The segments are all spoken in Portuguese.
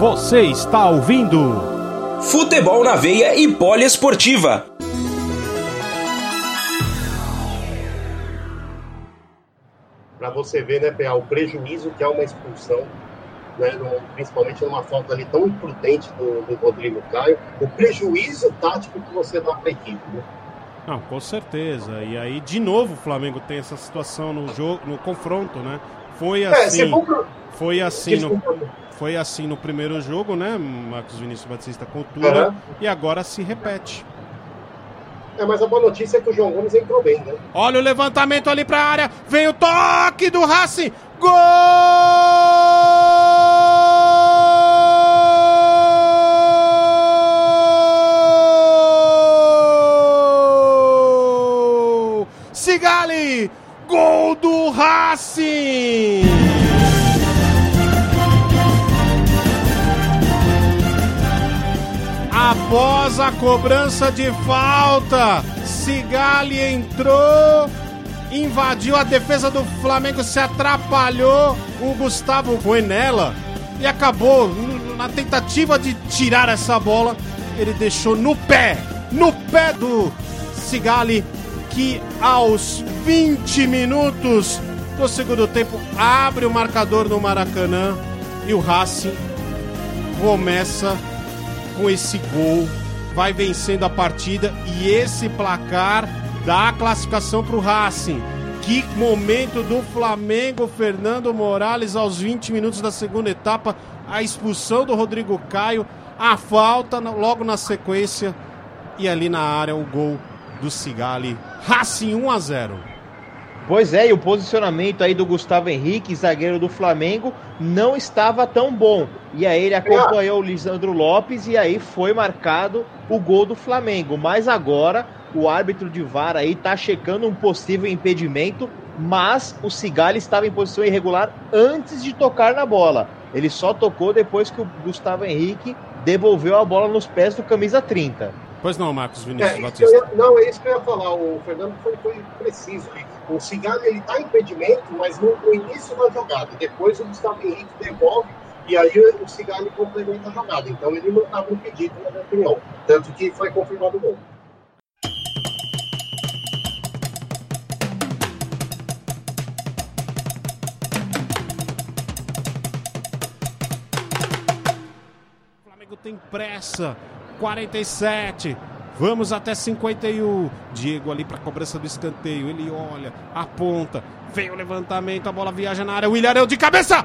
Você está ouvindo Futebol na Veia e Poliesportiva. Para você ver, né, PA, o prejuízo que é uma expulsão, né, no, principalmente numa falta ali tão imprudente do, do Rodrigo Caio, o prejuízo tático que você dá para a equipe. Né? Não, com certeza. E aí, de novo, o Flamengo tem essa situação no jogo, no confronto, né? Foi assim. É. Foi assim no, foi assim no primeiro jogo, né? Marcos Vinícius Batista cultura uhum. e agora se repete. É, mas a boa notícia é que o João Gomes entrou bem, né? Olha o levantamento ali pra área. Vem o toque do Racing. Gol! Sigali! Gol do Racing! Após a cobrança de falta, Sigali entrou, invadiu a defesa do Flamengo, se atrapalhou. O Gustavo foi nela e acabou na tentativa de tirar essa bola. Ele deixou no pé, no pé do Sigali que aos 20 minutos do segundo tempo abre o marcador no Maracanã e o Racing começa com esse gol, vai vencendo a partida e esse placar dá a classificação para o Racing. Que momento do Flamengo, Fernando Morales, aos 20 minutos da segunda etapa, a expulsão do Rodrigo Caio, a falta logo na sequência e ali na área o gol do Cigali. Racing 1 a 0. Pois é, e o posicionamento aí do Gustavo Henrique, zagueiro do Flamengo, não estava tão bom. E aí ele acompanhou o Lisandro Lopes e aí foi marcado o gol do Flamengo. Mas agora o árbitro de VAR aí tá checando um possível impedimento, mas o Cigali estava em posição irregular antes de tocar na bola. Ele só tocou depois que o Gustavo Henrique devolveu a bola nos pés do camisa 30. Pois não, Marcos Vinícius é, Batista. Ia, não, é isso que eu ia falar. O Fernando foi, foi preciso. O Cigalho ele está em impedimento, mas no, no, início da jogada. Depois o Gustavo Henrique devolve e aí o Cigalho complementa a jogada. Então ele não estava impedido, na minha opinião. Tanto que foi confirmado o gol. O Flamengo tem pressa 47. Vamos até 51. Diego ali para cobrança do escanteio. Ele olha, aponta. Vem o levantamento, a bola viaja na área. O Ilharão de cabeça.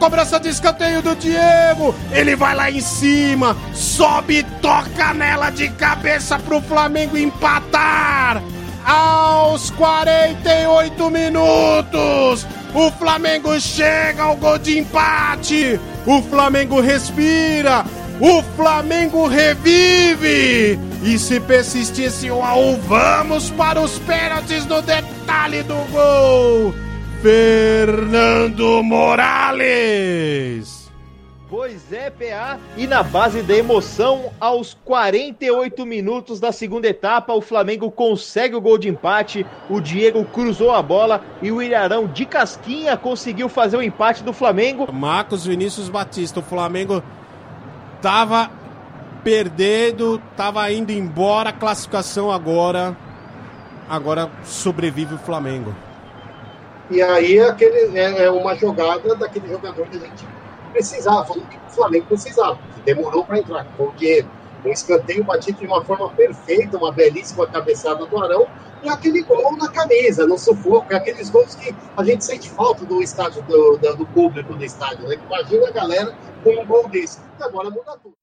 Cobrança de escanteio do Diego. Ele vai lá em cima. Sobe toca nela de cabeça pro Flamengo empatar. Aos 48 minutos. O Flamengo chega ao gol de empate. O Flamengo respira. O Flamengo revive. E se persistisse o AU, vamos para os pênaltis no detalhe do gol. Fernando Morales. Pois é, PA. E na base da emoção, aos 48 minutos da segunda etapa, o Flamengo consegue o gol de empate. O Diego cruzou a bola e o Ilharão de casquinha conseguiu fazer o empate do Flamengo. Marcos Vinícius Batista, o Flamengo tava perdendo, tava indo embora, classificação agora. Agora sobrevive o Flamengo. E aí aquele, é, é uma jogada daquele jogador que a gente precisava, falando que o Flamengo precisava, que demorou para entrar, porque um escanteio batido de uma forma perfeita, uma belíssima cabeçada do Arão, e aquele gol na camisa, no sufoco, é aqueles gols que a gente sente falta do estádio, do, do público do estádio, né? Imagina a galera com um gol desse. E agora muda tudo.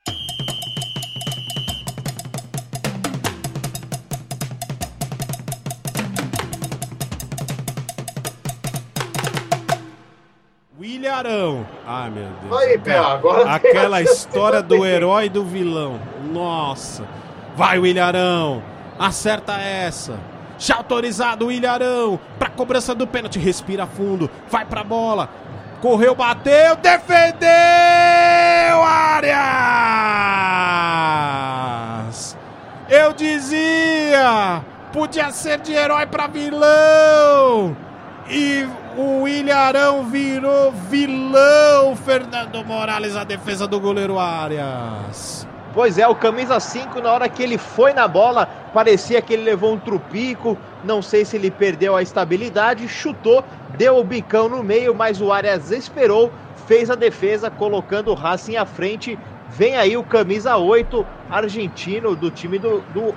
Ilharão. Ai, meu Deus. Aí, Pé, agora Aquela história do herói e do vilão. Nossa. Vai o Ilharão. Acerta essa. Já autorizado o Ilharão para cobrança do pênalti. Respira fundo. Vai para a bola. Correu, bateu, defendeu! Arias! Eu dizia! Podia ser de herói para vilão! E o Ilharão virou vilão, Fernando Morales, a defesa do goleiro Arias. Pois é, o camisa 5, na hora que ele foi na bola, parecia que ele levou um trupico. Não sei se ele perdeu a estabilidade, chutou, deu o bicão no meio, mas o Arias esperou, fez a defesa, colocando o Racing à frente. Vem aí o camisa 8 argentino do time do. do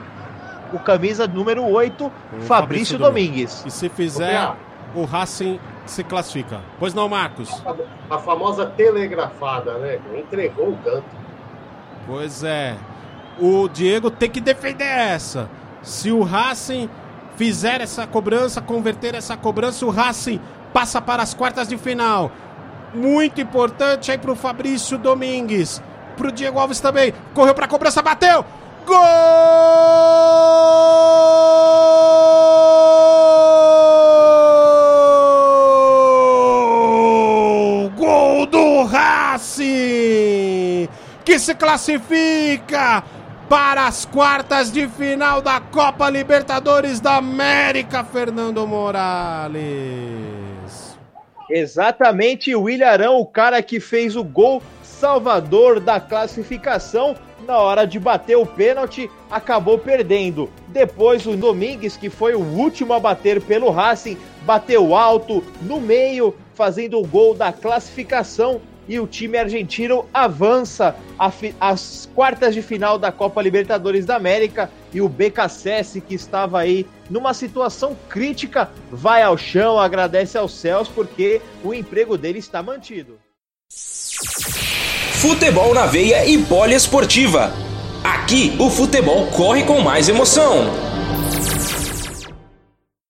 o camisa número 8, o Fabrício, Fabrício Domingues. E se fizer, o Racing se classifica. Pois não, Marcos? A famosa telegrafada, né? Entregou o canto. Pois é. O Diego tem que defender essa. Se o Racing fizer essa cobrança, converter essa cobrança, o Racing passa para as quartas de final. Muito importante aí para o Fabrício Domingues. Para o Diego Alves também. Correu para a cobrança, bateu! Gol! Gol do Racing! que se classifica para as quartas de final da Copa Libertadores da América, Fernando Morales. Exatamente, o Ilharão, o cara que fez o gol salvador da classificação, na hora de bater o pênalti, acabou perdendo. Depois o Domingues, que foi o último a bater pelo Racing, bateu alto no meio, fazendo o gol da classificação e o time argentino avança às quartas de final da Copa Libertadores da América e o BKSS, que estava aí numa situação crítica, vai ao chão, agradece aos céus porque o emprego dele está mantido. Futebol na veia e poliesportiva. Aqui o futebol corre com mais emoção.